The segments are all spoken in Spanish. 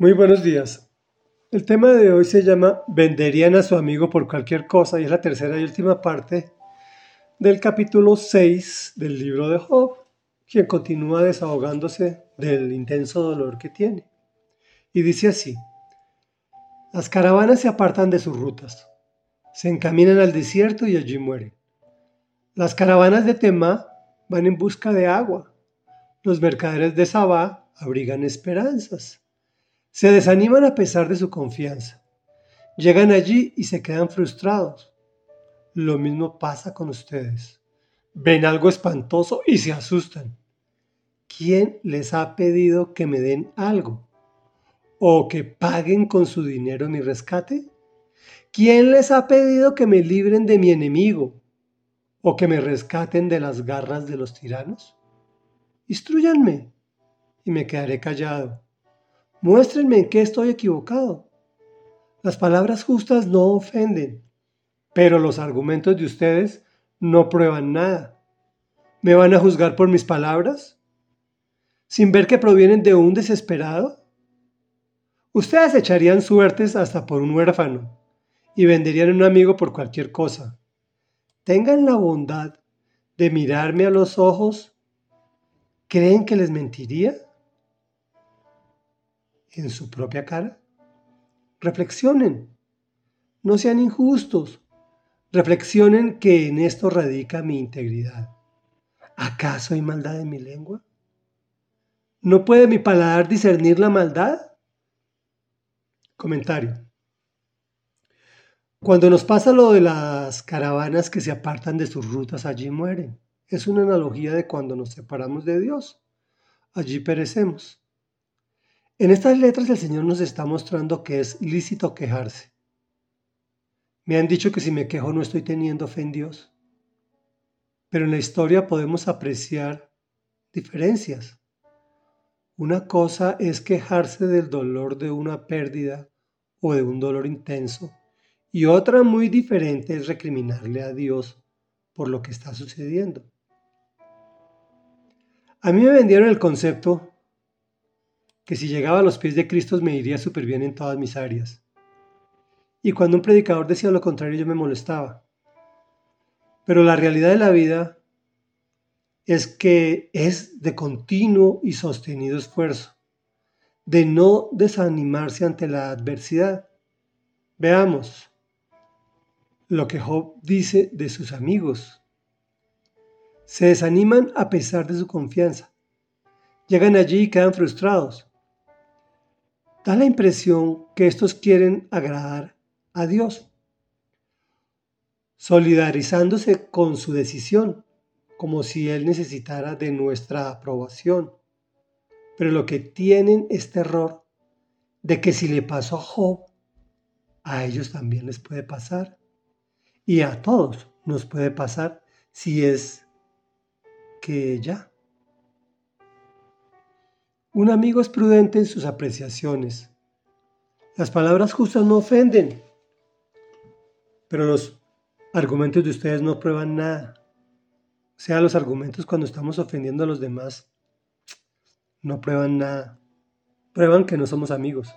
Muy buenos días. El tema de hoy se llama Venderían a su amigo por cualquier cosa y es la tercera y última parte del capítulo 6 del libro de Job, quien continúa desahogándose del intenso dolor que tiene. Y dice así, las caravanas se apartan de sus rutas, se encaminan al desierto y allí mueren. Las caravanas de Temá van en busca de agua, los mercaderes de Sabá abrigan esperanzas. Se desaniman a pesar de su confianza. Llegan allí y se quedan frustrados. Lo mismo pasa con ustedes. Ven algo espantoso y se asustan. ¿Quién les ha pedido que me den algo? ¿O que paguen con su dinero mi rescate? ¿Quién les ha pedido que me libren de mi enemigo? ¿O que me rescaten de las garras de los tiranos? Instruyanme y me quedaré callado. Muéstrenme en qué estoy equivocado. Las palabras justas no ofenden, pero los argumentos de ustedes no prueban nada. ¿Me van a juzgar por mis palabras? ¿Sin ver que provienen de un desesperado? Ustedes echarían suertes hasta por un huérfano y venderían un amigo por cualquier cosa. Tengan la bondad de mirarme a los ojos ¿Creen que les mentiría? ¿En su propia cara? Reflexionen. No sean injustos. Reflexionen que en esto radica mi integridad. ¿Acaso hay maldad en mi lengua? ¿No puede mi paladar discernir la maldad? Comentario. Cuando nos pasa lo de las caravanas que se apartan de sus rutas, allí mueren es una analogía de cuando nos separamos de Dios. Allí perecemos. En estas letras el Señor nos está mostrando que es lícito quejarse. Me han dicho que si me quejo no estoy teniendo fe en Dios. Pero en la historia podemos apreciar diferencias. Una cosa es quejarse del dolor de una pérdida o de un dolor intenso, y otra muy diferente es recriminarle a Dios por lo que está sucediendo. A mí me vendieron el concepto que si llegaba a los pies de Cristo me iría súper bien en todas mis áreas. Y cuando un predicador decía lo contrario yo me molestaba. Pero la realidad de la vida es que es de continuo y sostenido esfuerzo, de no desanimarse ante la adversidad. Veamos lo que Job dice de sus amigos se desaniman a pesar de su confianza. Llegan allí y quedan frustrados. Da la impresión que estos quieren agradar a Dios, solidarizándose con su decisión, como si Él necesitara de nuestra aprobación. Pero lo que tienen es terror de que si le pasó a Job, a ellos también les puede pasar. Y a todos nos puede pasar si es que ya. Un amigo es prudente en sus apreciaciones. Las palabras justas no ofenden, pero los argumentos de ustedes no prueban nada. O sea, los argumentos cuando estamos ofendiendo a los demás no prueban nada. Prueban que no somos amigos.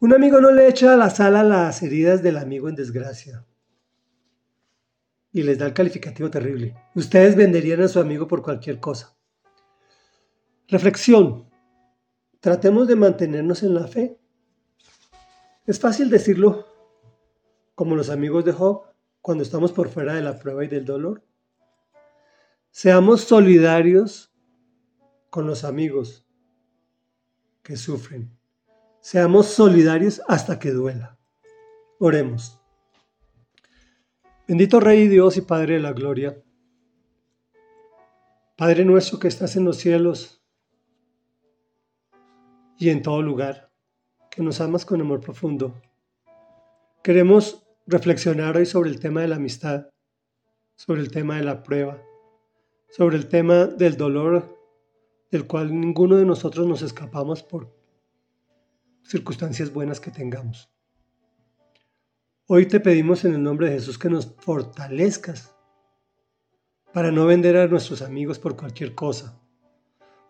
Un amigo no le echa a la sala las heridas del amigo en desgracia y les da el calificativo terrible. Ustedes venderían a su amigo por cualquier cosa. Reflexión. Tratemos de mantenernos en la fe. Es fácil decirlo como los amigos de Job cuando estamos por fuera de la prueba y del dolor. Seamos solidarios con los amigos que sufren. Seamos solidarios hasta que duela. Oremos. Bendito Rey Dios y Padre de la Gloria, Padre nuestro que estás en los cielos y en todo lugar, que nos amas con amor profundo. Queremos reflexionar hoy sobre el tema de la amistad, sobre el tema de la prueba, sobre el tema del dolor del cual ninguno de nosotros nos escapamos por circunstancias buenas que tengamos. Hoy te pedimos en el nombre de Jesús que nos fortalezcas para no vender a nuestros amigos por cualquier cosa,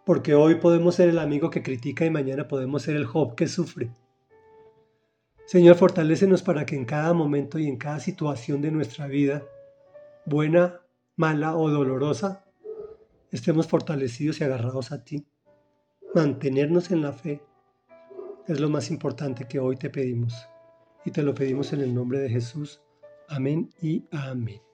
porque hoy podemos ser el amigo que critica y mañana podemos ser el Job que sufre. Señor, fortalécenos para que en cada momento y en cada situación de nuestra vida, buena, mala o dolorosa, estemos fortalecidos y agarrados a ti. Mantenernos en la fe es lo más importante que hoy te pedimos. Y te lo pedimos en el nombre de Jesús. Amén y amén.